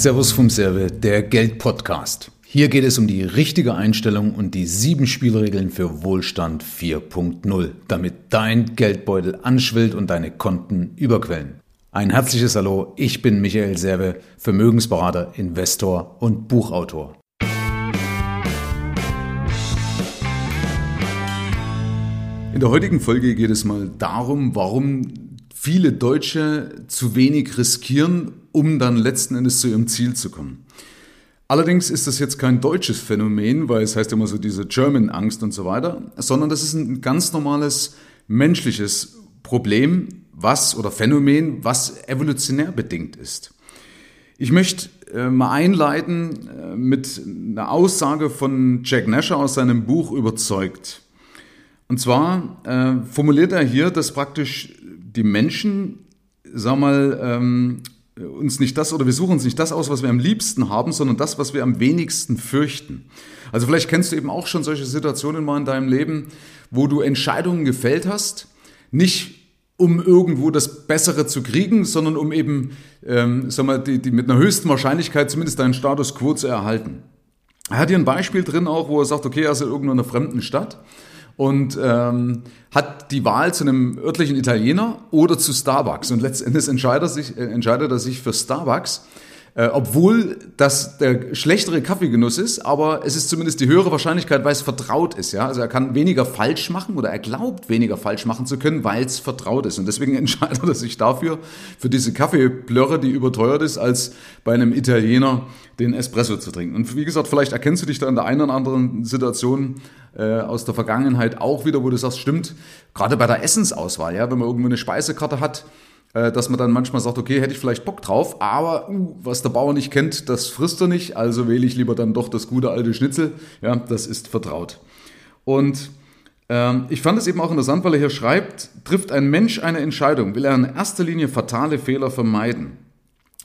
Servus vom Serve, der Geld-Podcast. Hier geht es um die richtige Einstellung und die sieben Spielregeln für Wohlstand 4.0, damit dein Geldbeutel anschwillt und deine Konten überquellen. Ein herzliches Hallo, ich bin Michael Serve, Vermögensberater, Investor und Buchautor. In der heutigen Folge geht es mal darum, warum viele Deutsche zu wenig riskieren, um dann letzten Endes zu ihrem Ziel zu kommen. Allerdings ist das jetzt kein deutsches Phänomen, weil es heißt immer so diese German-Angst und so weiter, sondern das ist ein ganz normales menschliches Problem, was oder Phänomen, was evolutionär bedingt ist. Ich möchte äh, mal einleiten äh, mit einer Aussage von Jack Nasher aus seinem Buch Überzeugt. Und zwar äh, formuliert er hier, dass praktisch die Menschen, sag mal, ähm, uns nicht das oder wir suchen uns nicht das aus, was wir am liebsten haben, sondern das, was wir am wenigsten fürchten. Also vielleicht kennst du eben auch schon solche Situationen mal in deinem Leben, wo du Entscheidungen gefällt hast, nicht um irgendwo das Bessere zu kriegen, sondern um eben, ähm, sag mal, die, die mit einer höchsten Wahrscheinlichkeit zumindest deinen Status quo zu erhalten. Er hat hier ein Beispiel drin auch, wo er sagt, okay, er ist in irgendeiner fremden Stadt und ähm, hat die Wahl zu einem örtlichen Italiener oder zu Starbucks. Und letztendlich entscheidet sich, äh, entscheidet er sich für Starbucks äh, obwohl das der schlechtere Kaffeegenuss ist, aber es ist zumindest die höhere Wahrscheinlichkeit, weil es vertraut ist. Ja? Also er kann weniger falsch machen oder er glaubt weniger falsch machen zu können, weil es vertraut ist. Und deswegen entscheidet er sich dafür, für diese Kaffeeplörre, die überteuert ist, als bei einem Italiener den Espresso zu trinken. Und wie gesagt, vielleicht erkennst du dich da in der einen oder anderen Situation äh, aus der Vergangenheit auch wieder, wo du sagst, stimmt, gerade bei der Essensauswahl, ja, wenn man irgendwo eine Speisekarte hat, dass man dann manchmal sagt, okay, hätte ich vielleicht Bock drauf, aber uh, was der Bauer nicht kennt, das frisst er nicht, also wähle ich lieber dann doch das gute alte Schnitzel. Ja, das ist vertraut. Und ähm, ich fand es eben auch interessant, weil er hier schreibt, trifft ein Mensch eine Entscheidung, will er in erster Linie fatale Fehler vermeiden.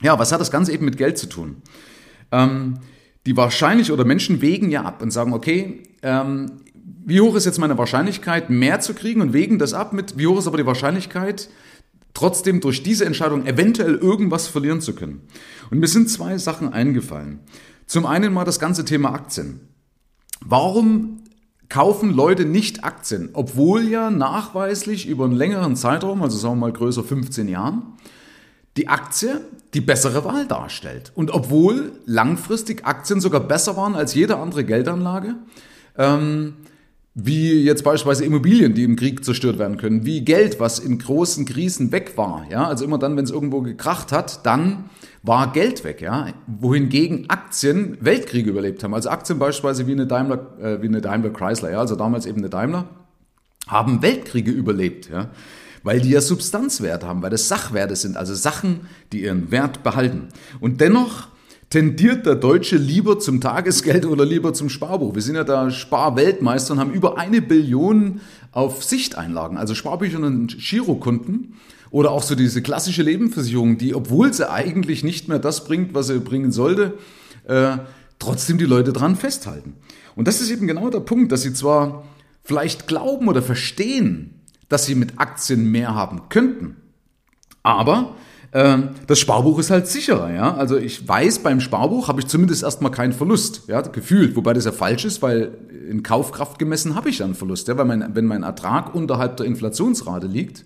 Ja, was hat das Ganze eben mit Geld zu tun? Ähm, die wahrscheinlich oder Menschen wägen ja ab und sagen, okay, ähm, wie hoch ist jetzt meine Wahrscheinlichkeit, mehr zu kriegen und wägen das ab mit, wie hoch ist aber die Wahrscheinlichkeit, trotzdem durch diese Entscheidung eventuell irgendwas verlieren zu können. Und mir sind zwei Sachen eingefallen. Zum einen mal das ganze Thema Aktien. Warum kaufen Leute nicht Aktien, obwohl ja nachweislich über einen längeren Zeitraum, also sagen wir mal größer 15 Jahren, die Aktie die bessere Wahl darstellt. Und obwohl langfristig Aktien sogar besser waren als jede andere Geldanlage, ähm, wie jetzt beispielsweise Immobilien, die im Krieg zerstört werden können, wie Geld, was in großen Krisen weg war. Ja, also immer dann, wenn es irgendwo gekracht hat, dann war Geld weg. Ja, wohingegen Aktien Weltkriege überlebt haben. Also Aktien beispielsweise wie eine Daimler, äh, wie eine Daimler Chrysler, ja, also damals eben eine Daimler, haben Weltkriege überlebt. Ja, weil die ja Substanzwert haben, weil das Sachwerte sind, also Sachen, die ihren Wert behalten. Und dennoch tendiert der Deutsche lieber zum Tagesgeld oder lieber zum Sparbuch? Wir sind ja da Sparweltmeister und haben über eine Billion auf Sichteinlagen, also Sparbücher und Girokunden oder auch so diese klassische Lebensversicherung, die, obwohl sie eigentlich nicht mehr das bringt, was sie bringen sollte, äh, trotzdem die Leute dran festhalten. Und das ist eben genau der Punkt, dass sie zwar vielleicht glauben oder verstehen, dass sie mit Aktien mehr haben könnten, aber das Sparbuch ist halt sicherer, ja. Also ich weiß, beim Sparbuch habe ich zumindest erstmal keinen Verlust, ja, gefühlt. Wobei das ja falsch ist, weil in Kaufkraft gemessen habe ich ja einen Verlust, ja. Weil mein, wenn mein Ertrag unterhalb der Inflationsrate liegt,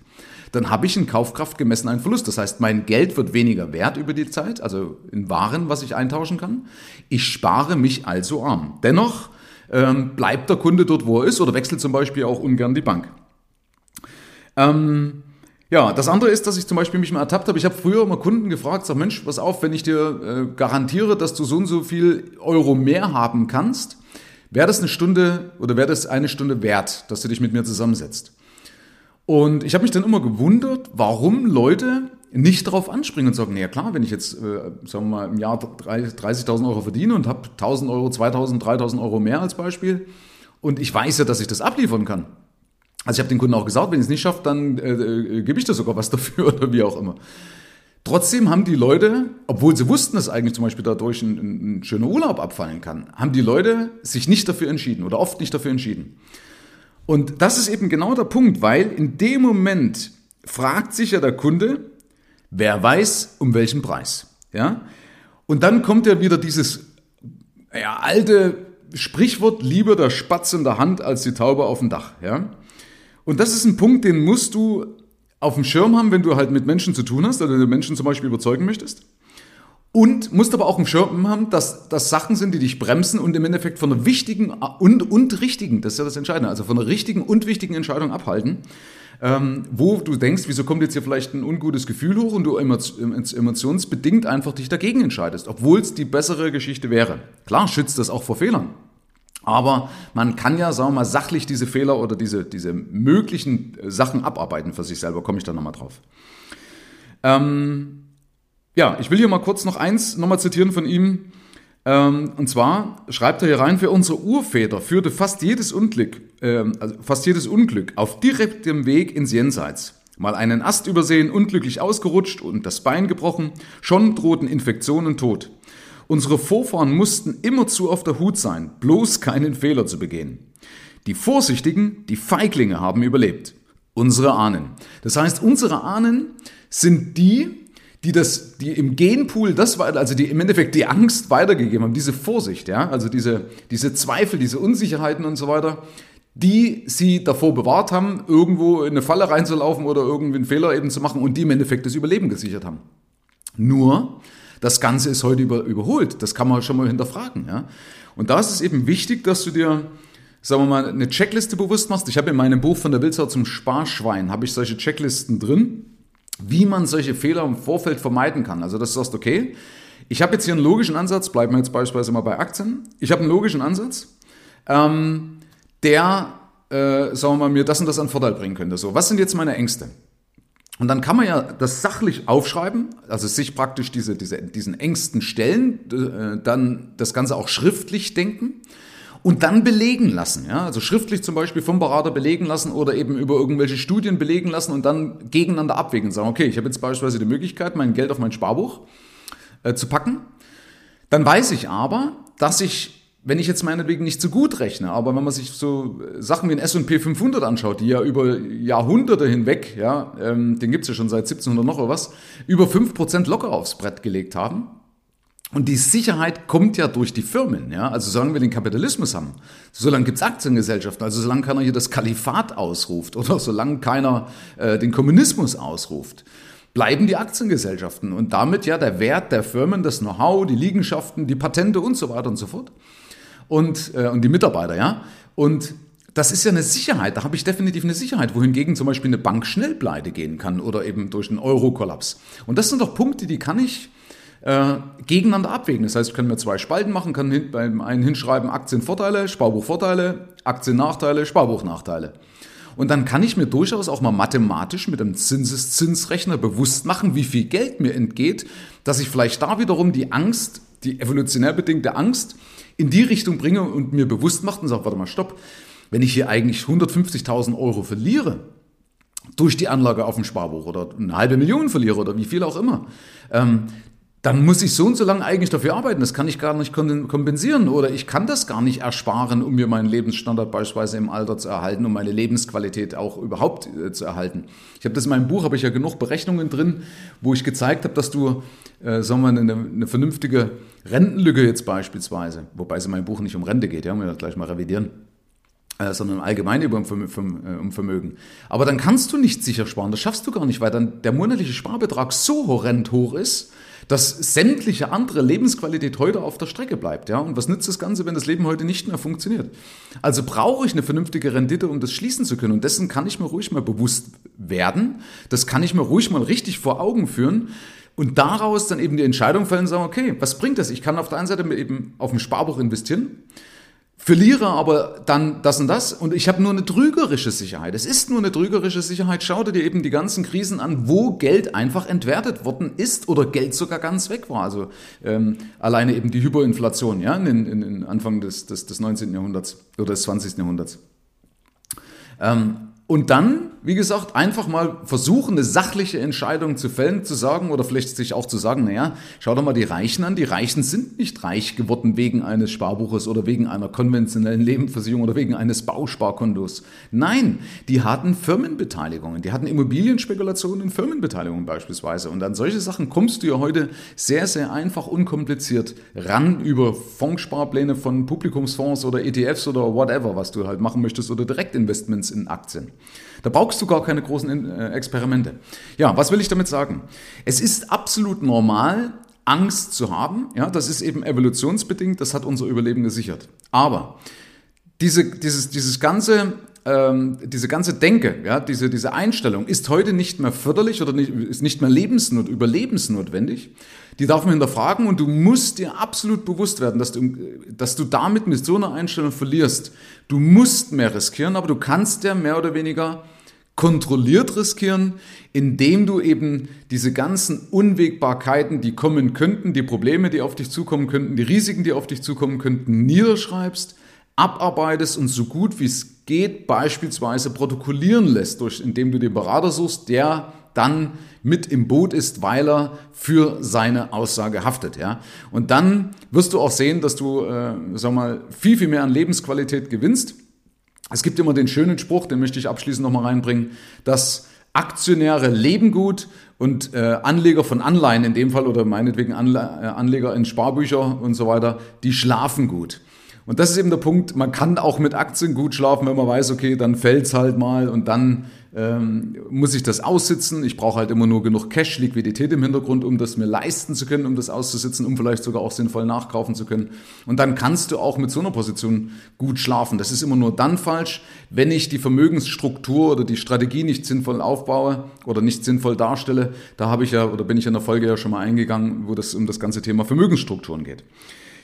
dann habe ich in Kaufkraft gemessen einen Verlust. Das heißt, mein Geld wird weniger wert über die Zeit, also in Waren, was ich eintauschen kann. Ich spare mich also arm. Dennoch ähm, bleibt der Kunde dort, wo er ist, oder wechselt zum Beispiel auch ungern die Bank. Ähm, ja, das andere ist, dass ich zum Beispiel mich mal ertappt habe. Ich habe früher mal Kunden gefragt, sag Mensch, pass auf, wenn ich dir äh, garantiere, dass du so und so viel Euro mehr haben kannst, wäre das eine Stunde oder wäre das eine Stunde wert, dass du dich mit mir zusammensetzt. Und ich habe mich dann immer gewundert, warum Leute nicht darauf anspringen und sagen, naja klar, wenn ich jetzt, äh, sagen wir mal, im Jahr 30.000 Euro verdiene und habe 1.000 Euro, 2.000, 3.000 Euro mehr als Beispiel und ich weiß ja, dass ich das abliefern kann, also ich habe den Kunden auch gesagt, wenn ich es nicht schaffe, dann äh, äh, gebe ich da sogar was dafür oder wie auch immer. Trotzdem haben die Leute, obwohl sie wussten, dass eigentlich zum Beispiel dadurch ein, ein, schöner Urlaub abfallen kann, haben die Leute sich nicht dafür entschieden oder oft nicht dafür entschieden. Und das ist eben genau der Punkt, weil in dem Moment fragt sich ja der Kunde, wer weiß, um welchen Preis. Ja? Und dann kommt ja wieder dieses ja, alte Sprichwort, lieber der Spatz in der Hand als die Taube auf dem Dach. Ja? Und das ist ein Punkt, den musst du auf dem Schirm haben, wenn du halt mit Menschen zu tun hast, oder du Menschen zum Beispiel überzeugen möchtest. Und musst aber auch im Schirm haben, dass das Sachen sind, die dich bremsen und im Endeffekt von einer wichtigen und, und richtigen, das ist ja das Entscheidende, also von einer richtigen und wichtigen Entscheidung abhalten, ähm, wo du denkst, wieso kommt jetzt hier vielleicht ein ungutes Gefühl hoch und du emotionsbedingt einfach dich dagegen entscheidest, obwohl es die bessere Geschichte wäre. Klar schützt das auch vor Fehlern. Aber man kann ja, sagen wir mal, sachlich diese Fehler oder diese, diese möglichen Sachen abarbeiten für sich selber, komme ich da nochmal drauf. Ähm, ja, ich will hier mal kurz noch eins nochmal zitieren von ihm. Ähm, und zwar schreibt er hier rein, für unsere Urväter führte fast jedes Unglück, äh, fast jedes Unglück auf direktem Weg ins Jenseits. Mal einen Ast übersehen, unglücklich ausgerutscht und das Bein gebrochen, schon drohten Infektionen und Tod. Unsere Vorfahren mussten immerzu auf der Hut sein, bloß keinen Fehler zu begehen. Die Vorsichtigen, die Feiglinge haben überlebt. Unsere Ahnen. Das heißt, unsere Ahnen sind die, die das, die im Genpool das war, also die im Endeffekt die Angst weitergegeben haben, diese Vorsicht, ja, also diese, diese Zweifel, diese Unsicherheiten und so weiter, die sie davor bewahrt haben, irgendwo in eine Falle reinzulaufen oder irgendwie einen Fehler eben zu machen und die im Endeffekt das Überleben gesichert haben. Nur, das Ganze ist heute über, überholt. Das kann man schon mal hinterfragen, ja. Und da ist es eben wichtig, dass du dir, sagen wir mal, eine Checkliste bewusst machst. Ich habe in meinem Buch von der Wildsau zum Sparschwein, habe ich solche Checklisten drin wie man solche Fehler im Vorfeld vermeiden kann. Also, dass du sagst, okay, ich habe jetzt hier einen logischen Ansatz, bleiben wir jetzt beispielsweise mal bei Aktien. Ich habe einen logischen Ansatz, ähm, der, äh, sagen wir mal, mir das und das an Vorteil bringen könnte. So, was sind jetzt meine Ängste? Und dann kann man ja das sachlich aufschreiben, also sich praktisch diese, diese, diesen Ängsten stellen, äh, dann das Ganze auch schriftlich denken und dann belegen lassen. Ja? Also schriftlich zum Beispiel vom Berater belegen lassen oder eben über irgendwelche Studien belegen lassen und dann gegeneinander abwägen. Sagen, okay, ich habe jetzt beispielsweise die Möglichkeit, mein Geld auf mein Sparbuch äh, zu packen. Dann weiß ich aber, dass ich wenn ich jetzt meinetwegen nicht so gut rechne, aber wenn man sich so Sachen wie ein S&P 500 anschaut, die ja über Jahrhunderte hinweg, ja, ähm, den gibt's ja schon seit 1700 noch oder was, über 5% locker aufs Brett gelegt haben, und die Sicherheit kommt ja durch die Firmen. Ja? Also solange wir den Kapitalismus haben, solange gibt's Aktiengesellschaften, also solange keiner hier das Kalifat ausruft oder solange keiner äh, den Kommunismus ausruft, bleiben die Aktiengesellschaften und damit ja der Wert der Firmen, das Know-how, die Liegenschaften, die Patente und so weiter und so fort. Und, äh, und die Mitarbeiter, ja. Und das ist ja eine Sicherheit, da habe ich definitiv eine Sicherheit, wohingegen zum Beispiel eine Bank schnell pleite gehen kann oder eben durch einen Euro-Kollaps. Und das sind doch Punkte, die kann ich äh, gegeneinander abwägen. Das heißt, ich kann mir zwei Spalten machen, kann hin, beim einen hinschreiben Aktienvorteile, Sparbuchvorteile, Aktiennachteile, Sparbuchnachteile. Und dann kann ich mir durchaus auch mal mathematisch mit einem Zinseszinsrechner bewusst machen, wie viel Geld mir entgeht, dass ich vielleicht da wiederum die Angst, die evolutionär bedingte Angst, in die Richtung bringe und mir bewusst macht und sage, warte mal, stopp, wenn ich hier eigentlich 150.000 Euro verliere, durch die Anlage auf dem Sparbuch oder eine halbe Million verliere oder wie viel auch immer, ähm, dann muss ich so und so lange eigentlich dafür arbeiten. Das kann ich gar nicht kompensieren oder ich kann das gar nicht ersparen, um mir meinen Lebensstandard beispielsweise im Alter zu erhalten, um meine Lebensqualität auch überhaupt äh, zu erhalten. Ich habe das in meinem Buch, habe ich ja genug Berechnungen drin, wo ich gezeigt habe, dass du, äh, sagen wir, eine, eine vernünftige Rentenlücke jetzt beispielsweise, wobei es in meinem Buch nicht um Rente geht, ja, wir gleich mal revidieren, äh, sondern allgemein über um äh, Vermögen. Aber dann kannst du nicht sicher sparen, das schaffst du gar nicht, weil dann der monatliche Sparbetrag so horrend hoch ist, dass sämtliche andere Lebensqualität heute auf der Strecke bleibt. Ja? Und was nützt das Ganze, wenn das Leben heute nicht mehr funktioniert? Also brauche ich eine vernünftige Rendite, um das schließen zu können. Und dessen kann ich mir ruhig mal bewusst werden. Das kann ich mir ruhig mal richtig vor Augen führen. Und daraus dann eben die Entscheidung fällen und sagen, okay, was bringt das? Ich kann auf der einen Seite eben auf ein Sparbuch investieren verliere aber dann das und das und ich habe nur eine trügerische Sicherheit. Es ist nur eine trügerische Sicherheit. Schau dir eben die ganzen Krisen an, wo Geld einfach entwertet worden ist oder Geld sogar ganz weg war. Also ähm, alleine eben die Hyperinflation, ja, in, in, in Anfang des, des, des 19. Jahrhunderts oder des 20. Jahrhunderts. Ähm, und dann wie gesagt, einfach mal versuchen, eine sachliche Entscheidung zu fällen, zu sagen oder vielleicht sich auch zu sagen, naja, schau doch mal die Reichen an. Die Reichen sind nicht reich geworden wegen eines Sparbuches oder wegen einer konventionellen Lebensversicherung oder wegen eines Bausparkontos. Nein, die hatten Firmenbeteiligungen, die hatten Immobilienspekulationen in Firmenbeteiligungen beispielsweise. Und an solche Sachen kommst du ja heute sehr, sehr einfach, unkompliziert ran über Fondssparpläne von Publikumsfonds oder ETFs oder whatever, was du halt machen möchtest oder Direktinvestments in Aktien. Da brauchst du gar keine großen äh, Experimente. Ja, was will ich damit sagen? Es ist absolut normal, Angst zu haben. Ja, das ist eben evolutionsbedingt, das hat unser Überleben gesichert. Aber diese, dieses, dieses ganze ähm, diese ganze Denke, ja, diese, diese Einstellung ist heute nicht mehr förderlich oder nicht, ist nicht mehr lebensnot, überlebensnotwendig. Die darf man hinterfragen und du musst dir absolut bewusst werden, dass du, dass du damit mit so einer Einstellung verlierst. Du musst mehr riskieren, aber du kannst ja mehr oder weniger kontrolliert riskieren, indem du eben diese ganzen Unwägbarkeiten, die kommen könnten, die Probleme, die auf dich zukommen könnten, die Risiken, die auf dich zukommen könnten, niederschreibst, abarbeitest und so gut wie es geht beispielsweise protokollieren lässt, durch, indem du den Berater suchst, der dann mit im Boot ist, weil er für seine Aussage haftet. Ja? Und dann wirst du auch sehen, dass du äh, sag mal, viel, viel mehr an Lebensqualität gewinnst. Es gibt immer den schönen Spruch, den möchte ich abschließend nochmal reinbringen, dass Aktionäre leben gut und äh, Anleger von Anleihen in dem Fall oder meinetwegen Anle äh, Anleger in Sparbücher und so weiter, die schlafen gut. Und das ist eben der Punkt, man kann auch mit Aktien gut schlafen, wenn man weiß, okay, dann fällt's halt mal und dann ähm, muss ich das aussitzen. Ich brauche halt immer nur genug Cash, Liquidität im Hintergrund, um das mir leisten zu können, um das auszusitzen, um vielleicht sogar auch sinnvoll nachkaufen zu können. Und dann kannst du auch mit so einer Position gut schlafen. Das ist immer nur dann falsch, wenn ich die Vermögensstruktur oder die Strategie nicht sinnvoll aufbaue oder nicht sinnvoll darstelle. Da habe ich ja oder bin ich in der Folge ja schon mal eingegangen, wo das um das ganze Thema Vermögensstrukturen geht.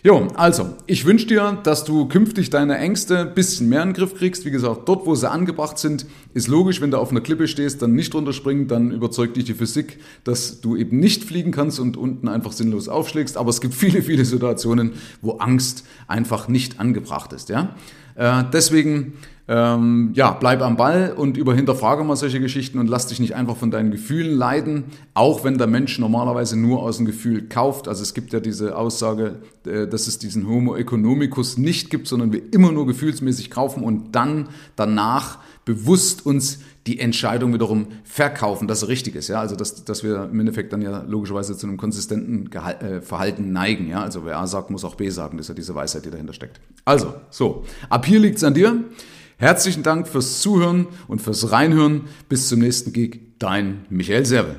Jo, also, ich wünsche dir, dass du künftig deine Ängste ein bisschen mehr in den Griff kriegst. Wie gesagt, dort, wo sie angebracht sind, ist logisch, wenn du auf einer Klippe stehst, dann nicht runterspringen, dann überzeugt dich die Physik, dass du eben nicht fliegen kannst und unten einfach sinnlos aufschlägst. Aber es gibt viele, viele Situationen, wo Angst einfach nicht angebracht ist. Ja? Äh, deswegen ähm, ja, bleib am Ball und überhinterfrage mal solche Geschichten und lass dich nicht einfach von deinen Gefühlen leiden, auch wenn der Mensch normalerweise nur aus dem Gefühl kauft. Also es gibt ja diese Aussage, äh, dass es diesen Homo economicus nicht gibt, sondern wir immer nur gefühlsmäßig kaufen und dann danach bewusst uns die Entscheidung wiederum verkaufen, dass es richtig ist. Ja? Also dass, dass wir im Endeffekt dann ja logischerweise zu einem konsistenten Gehal äh, Verhalten neigen. Ja? Also wer A sagt, muss auch B sagen. Das ist ja diese Weisheit, die dahinter steckt. Also, so, ab hier liegt's an dir. Herzlichen Dank fürs Zuhören und fürs Reinhören. Bis zum nächsten Gig. Dein Michael Serve.